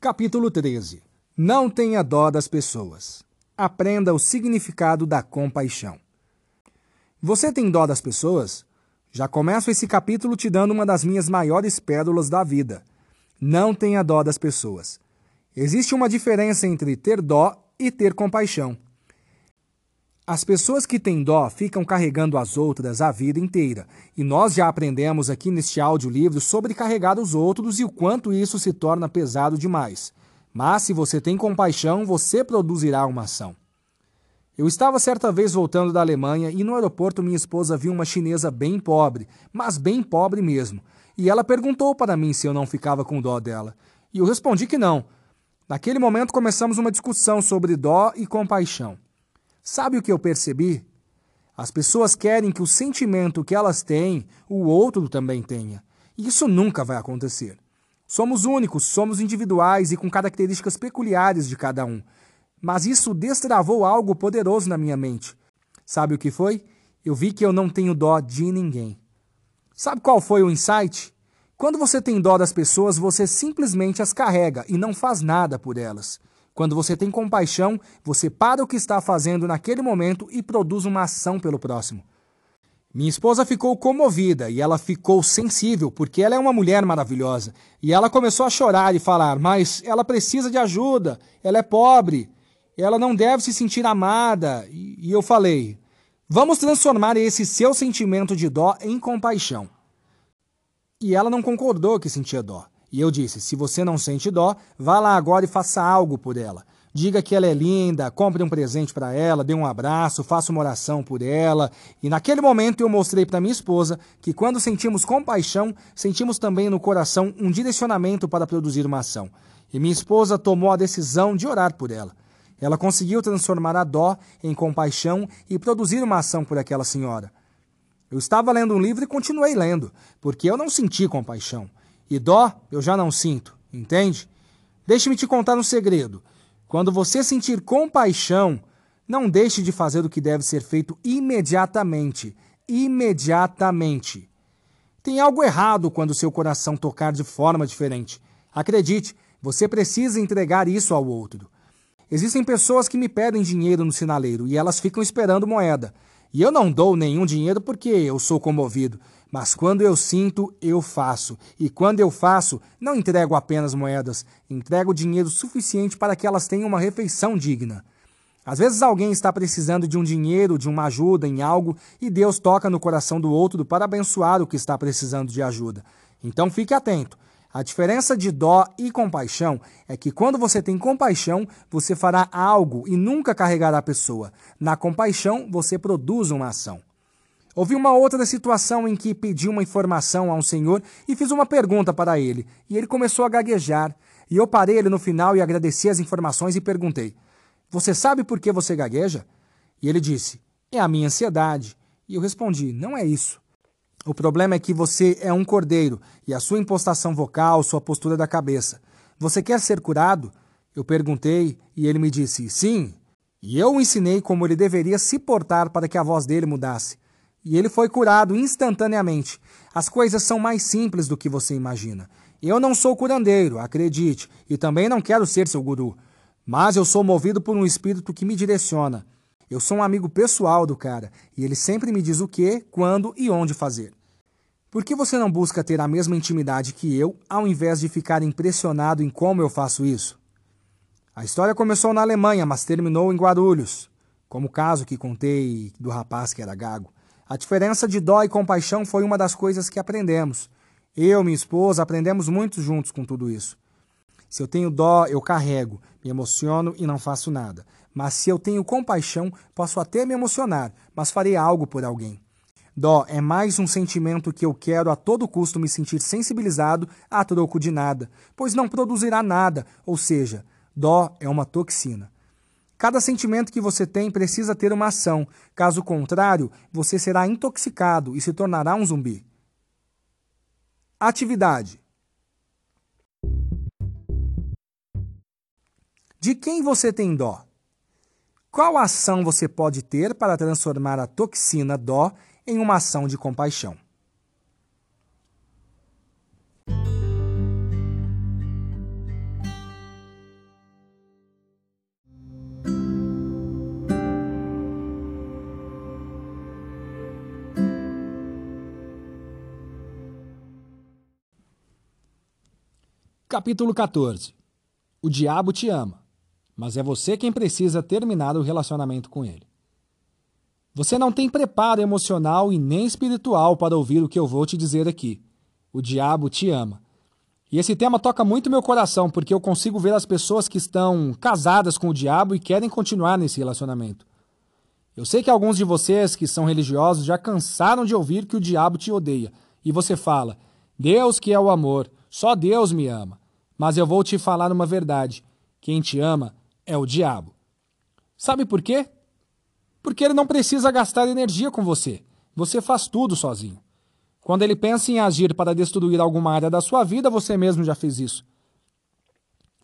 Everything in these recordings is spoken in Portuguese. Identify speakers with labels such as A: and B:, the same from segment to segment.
A: Capítulo 13 Não tenha dó das pessoas. Aprenda o significado da compaixão. Você tem dó das pessoas? Já começo esse capítulo te dando uma das minhas maiores pérolas da vida. Não tenha dó das pessoas. Existe uma diferença entre ter dó e ter compaixão. As pessoas que têm dó ficam carregando as outras a vida inteira, e nós já aprendemos aqui neste audiolivro sobre carregar os outros e o quanto isso se torna pesado demais. Mas se você tem compaixão, você produzirá uma ação. Eu estava certa vez voltando da Alemanha e no aeroporto minha esposa viu uma chinesa bem pobre, mas bem pobre mesmo. E ela perguntou para mim se eu não ficava com dó dela. E eu respondi que não. Naquele momento começamos uma discussão sobre dó e compaixão. Sabe o que eu percebi? As pessoas querem que o sentimento que elas têm, o outro também tenha. E isso nunca vai acontecer. Somos únicos, somos individuais e com características peculiares de cada um. Mas isso destravou algo poderoso na minha mente. Sabe o que foi? Eu vi que eu não tenho dó de ninguém. Sabe qual foi o insight? Quando você tem dó das pessoas, você simplesmente as carrega e não faz nada por elas. Quando você tem compaixão, você para o que está fazendo naquele momento e produz uma ação pelo próximo. Minha esposa ficou comovida e ela ficou sensível, porque ela é uma mulher maravilhosa. E ela começou a chorar e falar: Mas ela precisa de ajuda, ela é pobre, ela não deve se sentir amada. E eu falei: vamos transformar esse seu sentimento de dó em compaixão. E ela não concordou que sentia dó. E eu disse: se você não sente dó, vá lá agora e faça algo por ela. Diga que ela é linda, compre um presente para ela, dê um abraço, faça uma oração por ela. E naquele momento eu mostrei para minha esposa que quando sentimos compaixão, sentimos também no coração um direcionamento para produzir uma ação. E minha esposa tomou a decisão de orar por ela. Ela conseguiu transformar a dó em compaixão e produzir uma ação por aquela senhora. Eu estava lendo um livro e continuei lendo, porque eu não senti compaixão. E dó eu já não sinto, entende? Deixe-me te contar um segredo. Quando você sentir compaixão, não deixe de fazer o que deve ser feito imediatamente. Imediatamente. Tem algo errado quando seu coração tocar de forma diferente. Acredite, você precisa entregar isso ao outro. Existem pessoas que me pedem dinheiro no sinaleiro e elas ficam esperando moeda. E eu não dou nenhum dinheiro porque eu sou comovido. Mas quando eu sinto, eu faço. E quando eu faço, não entrego apenas moedas, entrego dinheiro suficiente para que elas tenham uma refeição digna. Às vezes alguém está precisando de um dinheiro, de uma ajuda em algo, e Deus toca no coração do outro para abençoar o que está precisando de ajuda. Então fique atento. A diferença de dó e compaixão é que quando você tem compaixão, você fará algo e nunca carregará a pessoa. Na compaixão, você produz uma ação. Houve uma outra situação em que pedi uma informação a um senhor e fiz uma pergunta para ele, e ele começou a gaguejar. E eu parei ele no final e agradeci as informações e perguntei: Você sabe por que você gagueja? E ele disse: É a minha ansiedade. E eu respondi: Não é isso. O problema é que você é um cordeiro e a sua impostação vocal, sua postura da cabeça. Você quer ser curado? Eu perguntei e ele me disse sim. E eu ensinei como ele deveria se portar para que a voz dele mudasse. E ele foi curado instantaneamente. As coisas são mais simples do que você imagina. Eu não sou curandeiro, acredite, e também não quero ser seu guru. Mas eu sou movido por um espírito que me direciona. Eu sou um amigo pessoal do cara e ele sempre me diz o que, quando e onde fazer. Por que você não busca ter a mesma intimidade que eu, ao invés de ficar impressionado em como eu faço isso? A história começou na Alemanha, mas terminou em Guarulhos, como o caso que contei do rapaz que era gago. A diferença de dó e compaixão foi uma das coisas que aprendemos. Eu minha esposa aprendemos muito juntos com tudo isso. Se eu tenho dó, eu carrego, me emociono e não faço nada. Mas se eu tenho compaixão, posso até me emocionar, mas farei algo por alguém. Dó é mais um sentimento que eu quero a todo custo me sentir sensibilizado a troco de nada, pois não produzirá nada, ou seja, dó é uma toxina. Cada sentimento que você tem precisa ter uma ação, caso contrário, você será intoxicado e se tornará um zumbi. Atividade: De quem você tem dó? Qual ação você pode ter para transformar a toxina dó em uma ação de compaixão. Capítulo 14 O diabo te ama, mas é você quem precisa terminar o relacionamento com ele. Você não tem preparo emocional e nem espiritual para ouvir o que eu vou te dizer aqui. O diabo te ama. E esse tema toca muito meu coração, porque eu consigo ver as pessoas que estão casadas com o diabo e querem continuar nesse relacionamento. Eu sei que alguns de vocês que são religiosos já cansaram de ouvir que o diabo te odeia. E você fala: Deus que é o amor, só Deus me ama. Mas eu vou te falar uma verdade: quem te ama é o diabo. Sabe por quê? Porque ele não precisa gastar energia com você. Você faz tudo sozinho. Quando ele pensa em agir para destruir alguma área da sua vida, você mesmo já fez isso.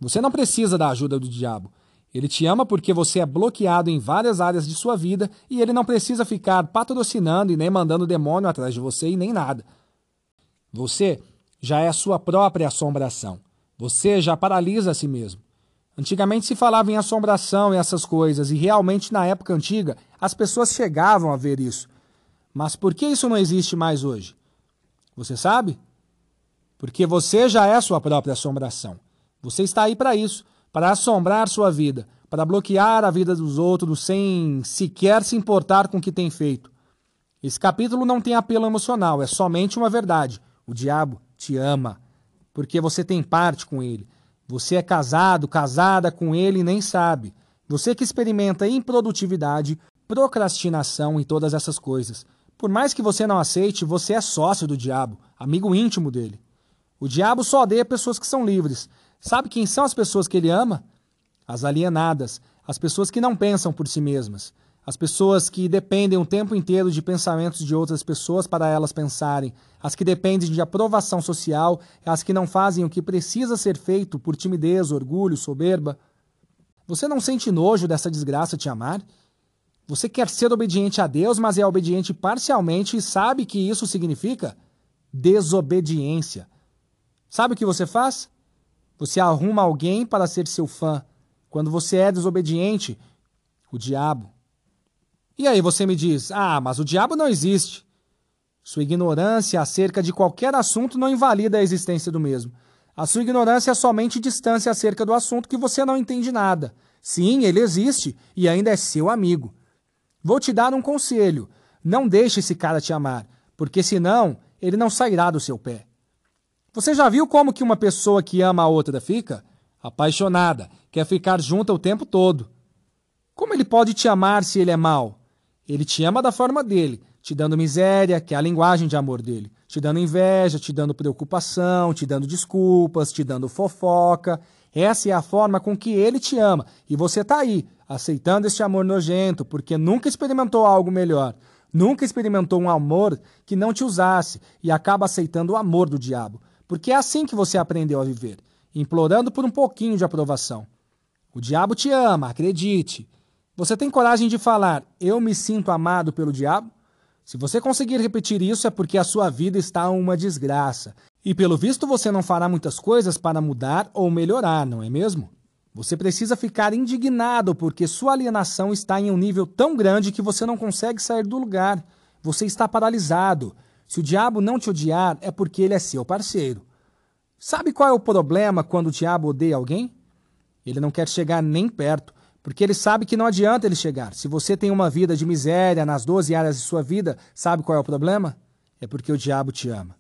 A: Você não precisa da ajuda do diabo. Ele te ama porque você é bloqueado em várias áreas de sua vida e ele não precisa ficar patrocinando e nem mandando demônio atrás de você e nem nada. Você já é a sua própria assombração. Você já paralisa a si mesmo. Antigamente se falava em assombração e essas coisas, e realmente na época antiga as pessoas chegavam a ver isso. Mas por que isso não existe mais hoje? Você sabe? Porque você já é sua própria assombração. Você está aí para isso para assombrar sua vida, para bloquear a vida dos outros sem sequer se importar com o que tem feito. Esse capítulo não tem apelo emocional, é somente uma verdade. O diabo te ama, porque você tem parte com ele. Você é casado, casada com ele e nem sabe. Você que experimenta improdutividade, procrastinação e todas essas coisas. Por mais que você não aceite, você é sócio do diabo, amigo íntimo dele. O diabo só odeia pessoas que são livres. Sabe quem são as pessoas que ele ama? As alienadas, as pessoas que não pensam por si mesmas, as pessoas que dependem o tempo inteiro de pensamentos de outras pessoas para elas pensarem, as que dependem de aprovação social, as que não fazem o que precisa ser feito por timidez, orgulho, soberba. Você não sente nojo dessa desgraça te amar? Você quer ser obediente a Deus, mas é obediente parcialmente e sabe que isso significa desobediência. Sabe o que você faz? Você arruma alguém para ser seu fã. Quando você é desobediente, o diabo. E aí você me diz: ah, mas o diabo não existe. Sua ignorância acerca de qualquer assunto não invalida a existência do mesmo. A sua ignorância é somente distância acerca do assunto que você não entende nada. Sim, ele existe e ainda é seu amigo. Vou te dar um conselho: não deixe esse cara te amar, porque senão ele não sairá do seu pé. Você já viu como que uma pessoa que ama a outra fica? Apaixonada, quer ficar junto o tempo todo. Como ele pode te amar se ele é mau? Ele te ama da forma dele, te dando miséria, que é a linguagem de amor dele, te dando inveja, te dando preocupação, te dando desculpas, te dando fofoca. Essa é a forma com que ele te ama. E você está aí, aceitando este amor nojento, porque nunca experimentou algo melhor. Nunca experimentou um amor que não te usasse e acaba aceitando o amor do diabo. Porque é assim que você aprendeu a viver, implorando por um pouquinho de aprovação. O diabo te ama, acredite. Você tem coragem de falar, eu me sinto amado pelo diabo? Se você conseguir repetir isso, é porque a sua vida está uma desgraça. E pelo visto você não fará muitas coisas para mudar ou melhorar, não é mesmo? Você precisa ficar indignado porque sua alienação está em um nível tão grande que você não consegue sair do lugar. Você está paralisado. Se o diabo não te odiar, é porque ele é seu parceiro. Sabe qual é o problema quando o diabo odeia alguém? Ele não quer chegar nem perto, porque ele sabe que não adianta ele chegar. Se você tem uma vida de miséria nas 12 áreas de sua vida, sabe qual é o problema? É porque o diabo te ama.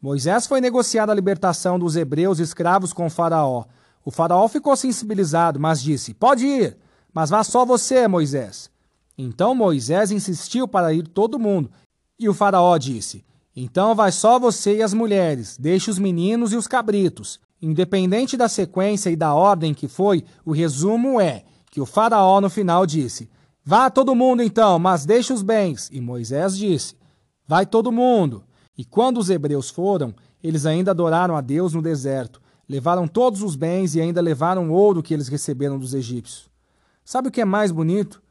A: Moisés foi negociar a libertação dos hebreus escravos com o faraó. O faraó ficou sensibilizado, mas disse: Pode ir, mas vá só você, Moisés. Então Moisés insistiu para ir todo mundo, e o Faraó disse: Então vai só você e as mulheres, deixe os meninos e os cabritos. Independente da sequência e da ordem que foi, o resumo é que o Faraó no final disse: Vá todo mundo então, mas deixe os bens. E Moisés disse: Vai todo mundo. E quando os hebreus foram, eles ainda adoraram a Deus no deserto, levaram todos os bens e ainda levaram ouro que eles receberam dos egípcios. Sabe o que é mais bonito?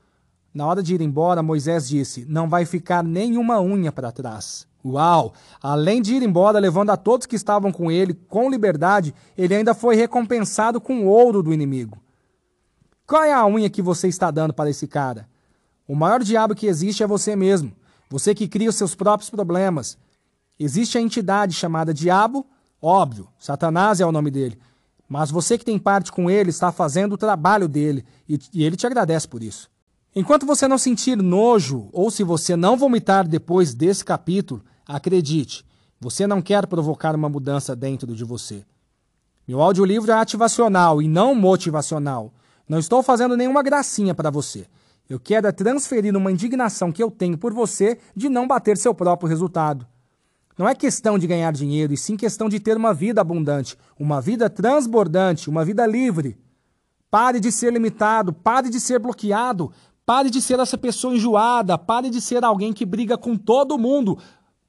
A: Na hora de ir embora, Moisés disse: Não vai ficar nenhuma unha para trás. Uau! Além de ir embora, levando a todos que estavam com ele com liberdade, ele ainda foi recompensado com ouro do inimigo. Qual é a unha que você está dando para esse cara? O maior diabo que existe é você mesmo. Você que cria os seus próprios problemas. Existe a entidade chamada diabo, Óbvio, Satanás é o nome dele. Mas você que tem parte com ele está fazendo o trabalho dele e, e ele te agradece por isso. Enquanto você não sentir nojo ou se você não vomitar depois desse capítulo, acredite, você não quer provocar uma mudança dentro de você. Meu audiolivro é ativacional e não motivacional. Não estou fazendo nenhuma gracinha para você. Eu quero é transferir uma indignação que eu tenho por você de não bater seu próprio resultado. Não é questão de ganhar dinheiro, e sim questão de ter uma vida abundante, uma vida transbordante, uma vida livre. Pare de ser limitado, pare de ser bloqueado, pare de ser essa pessoa enjoada, pare de ser alguém que briga com todo mundo,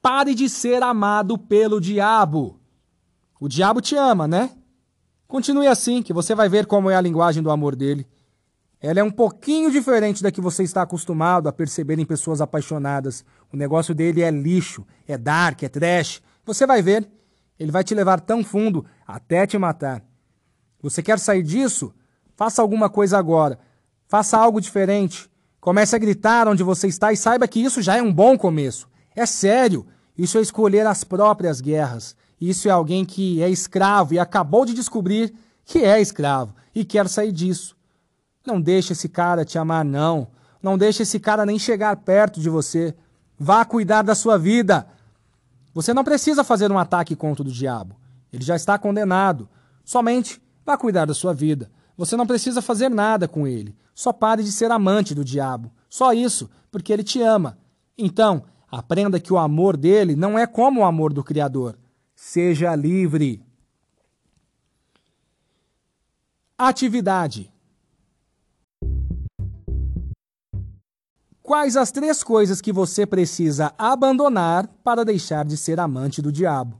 A: pare de ser amado pelo diabo. O diabo te ama, né? Continue assim, que você vai ver como é a linguagem do amor dele. Ela é um pouquinho diferente da que você está acostumado a perceber em pessoas apaixonadas. O negócio dele é lixo, é dark, é trash. Você vai ver. Ele vai te levar tão fundo até te matar. Você quer sair disso? Faça alguma coisa agora. Faça algo diferente. Comece a gritar onde você está e saiba que isso já é um bom começo. É sério. Isso é escolher as próprias guerras. Isso é alguém que é escravo e acabou de descobrir que é escravo e quer sair disso. Não deixe esse cara te amar, não. Não deixe esse cara nem chegar perto de você. Vá cuidar da sua vida. Você não precisa fazer um ataque contra o diabo. Ele já está condenado. Somente vá cuidar da sua vida. Você não precisa fazer nada com ele. Só pare de ser amante do diabo. Só isso, porque ele te ama. Então, aprenda que o amor dele não é como o amor do Criador. Seja livre. Atividade. Quais as três coisas que você precisa abandonar para deixar de ser amante do diabo?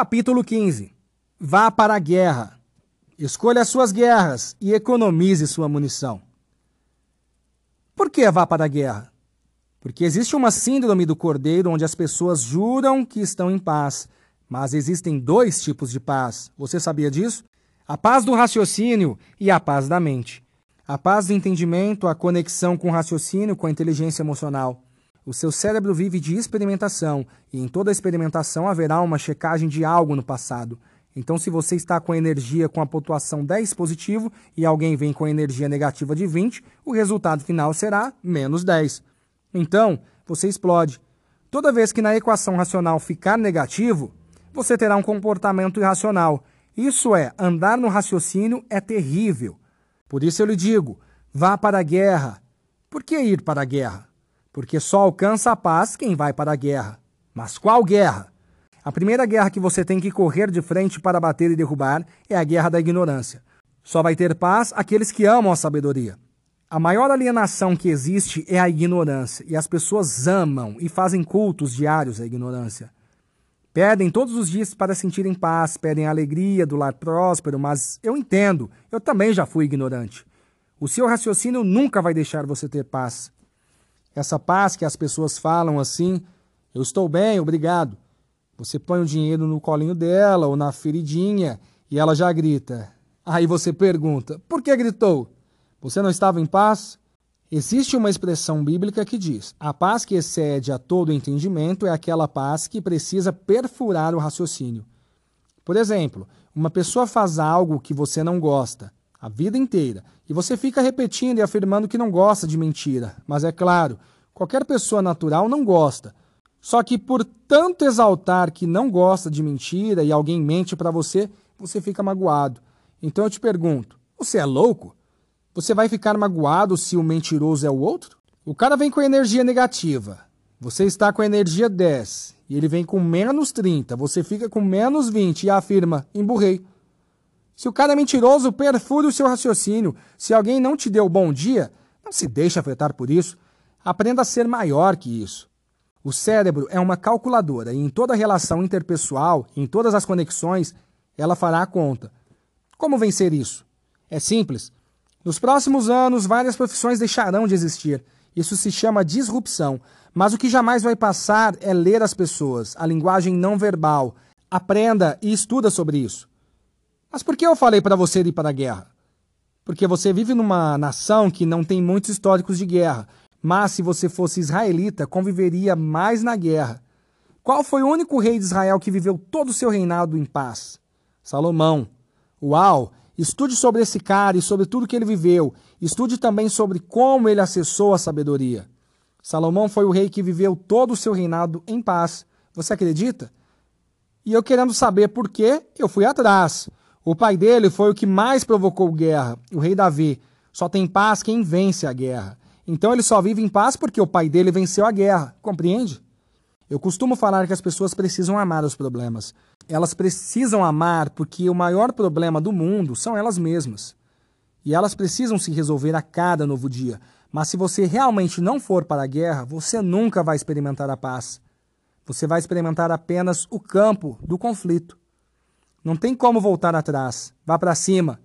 A: Capítulo 15 Vá para a guerra. Escolha as suas guerras e economize sua munição. Por que vá para a guerra? Porque existe uma síndrome do cordeiro onde as pessoas juram que estão em paz, mas existem dois tipos de paz. Você sabia disso? A paz do raciocínio e a paz da mente. A paz do entendimento, a conexão com o raciocínio, com a inteligência emocional. O seu cérebro vive de experimentação, e em toda experimentação haverá uma checagem de algo no passado. Então, se você está com energia com a pontuação 10 positivo e alguém vem com energia negativa de 20, o resultado final será menos 10. Então, você explode. Toda vez que na equação racional ficar negativo, você terá um comportamento irracional. Isso é, andar no raciocínio é terrível. Por isso eu lhe digo: vá para a guerra. Por que ir para a guerra? Porque só alcança a paz quem vai para a guerra. Mas qual guerra? A primeira guerra que você tem que correr de frente para bater e derrubar é a guerra da ignorância. Só vai ter paz aqueles que amam a sabedoria. A maior alienação que existe é a ignorância, e as pessoas amam e fazem cultos diários à ignorância. Pedem todos os dias para sentirem paz, pedem alegria do lar próspero, mas eu entendo, eu também já fui ignorante. O seu raciocínio nunca vai deixar você ter paz. Essa paz que as pessoas falam assim, eu estou bem, obrigado. Você põe o dinheiro no colinho dela ou na feridinha e ela já grita. Aí você pergunta: por que gritou? Você não estava em paz? Existe uma expressão bíblica que diz: a paz que excede a todo entendimento é aquela paz que precisa perfurar o raciocínio. Por exemplo, uma pessoa faz algo que você não gosta a vida inteira e você fica repetindo e afirmando que não gosta de mentira. Mas é claro, qualquer pessoa natural não gosta. Só que por tanto exaltar que não gosta de mentira e alguém mente para você, você fica magoado. Então eu te pergunto: você é louco? Você vai ficar magoado se o mentiroso é o outro? O cara vem com energia negativa. Você está com energia 10 e ele vem com menos 30. Você fica com menos 20 e afirma: emburrei. Se o cara é mentiroso, perfure o seu raciocínio. Se alguém não te deu bom dia, não se deixe afetar por isso. Aprenda a ser maior que isso. O cérebro é uma calculadora e em toda relação interpessoal, em todas as conexões, ela fará a conta. Como vencer isso? É simples. Nos próximos anos, várias profissões deixarão de existir. Isso se chama disrupção. Mas o que jamais vai passar é ler as pessoas, a linguagem não verbal. Aprenda e estuda sobre isso. Mas por que eu falei para você ir para a guerra? Porque você vive numa nação que não tem muitos históricos de guerra, mas se você fosse israelita, conviveria mais na guerra. Qual foi o único rei de Israel que viveu todo o seu reinado em paz? Salomão. Uau! Estude sobre esse cara e sobre tudo que ele viveu. Estude também sobre como ele acessou a sabedoria. Salomão foi o rei que viveu todo o seu reinado em paz. Você acredita? E eu querendo saber por quê, eu fui atrás. O pai dele foi o que mais provocou guerra, o rei Davi. Só tem paz quem vence a guerra. Então ele só vive em paz porque o pai dele venceu a guerra. Compreende? Eu costumo falar que as pessoas precisam amar os problemas. Elas precisam amar porque o maior problema do mundo são elas mesmas. E elas precisam se resolver a cada novo dia. Mas se você realmente não for para a guerra, você nunca vai experimentar a paz. Você vai experimentar apenas o campo do conflito. Não tem como voltar atrás. Vá para cima.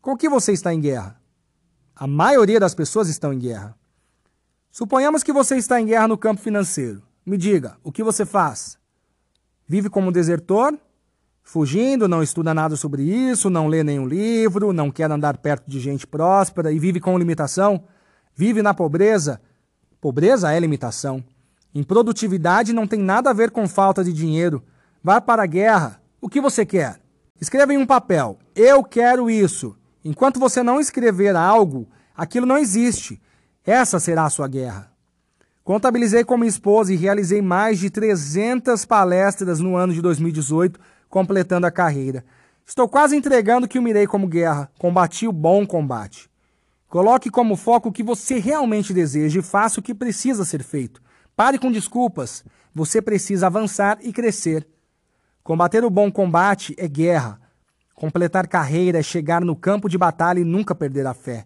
A: Com que você está em guerra? A maioria das pessoas estão em guerra. Suponhamos que você está em guerra no campo financeiro. Me diga, o que você faz? Vive como desertor? Fugindo, não estuda nada sobre isso, não lê nenhum livro, não quer andar perto de gente próspera e vive com limitação? Vive na pobreza? Pobreza é limitação. Improdutividade não tem nada a ver com falta de dinheiro. Vá para a guerra. O que você quer? Escreva em um papel. Eu quero isso. Enquanto você não escrever algo, aquilo não existe. Essa será a sua guerra. Contabilizei com minha esposa e realizei mais de 300 palestras no ano de 2018, completando a carreira. Estou quase entregando o que eu mirei como guerra. Combati o bom combate. Coloque como foco o que você realmente deseja e faça o que precisa ser feito. Pare com desculpas. Você precisa avançar e crescer. Combater o bom combate é guerra. Completar carreira é chegar no campo de batalha e nunca perder a fé.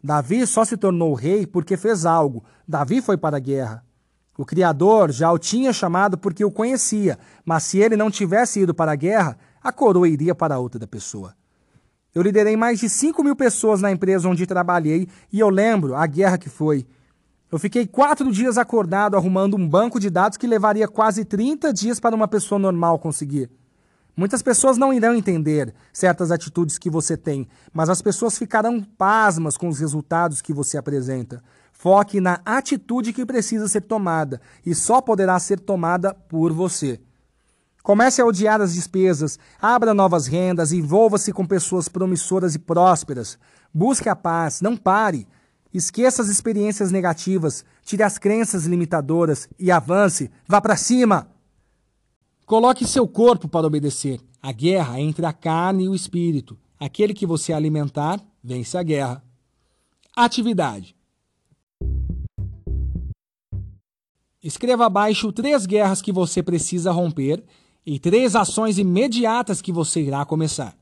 A: Davi só se tornou rei porque fez algo. Davi foi para a guerra. O Criador já o tinha chamado porque o conhecia, mas se ele não tivesse ido para a guerra, a coroa iria para outra pessoa. Eu liderei mais de 5 mil pessoas na empresa onde trabalhei e eu lembro a guerra que foi. Eu fiquei quatro dias acordado arrumando um banco de dados que levaria quase 30 dias para uma pessoa normal conseguir. Muitas pessoas não irão entender certas atitudes que você tem, mas as pessoas ficarão pasmas com os resultados que você apresenta. Foque na atitude que precisa ser tomada e só poderá ser tomada por você. Comece a odiar as despesas, abra novas rendas, envolva-se com pessoas promissoras e prósperas. Busque a paz, não pare. Esqueça as experiências negativas, tire as crenças limitadoras e avance. Vá para cima! Coloque seu corpo para obedecer. A guerra é entre a carne e o espírito. Aquele que você alimentar, vence a guerra. Atividade. Escreva abaixo três guerras que você precisa romper e três ações imediatas que você irá começar.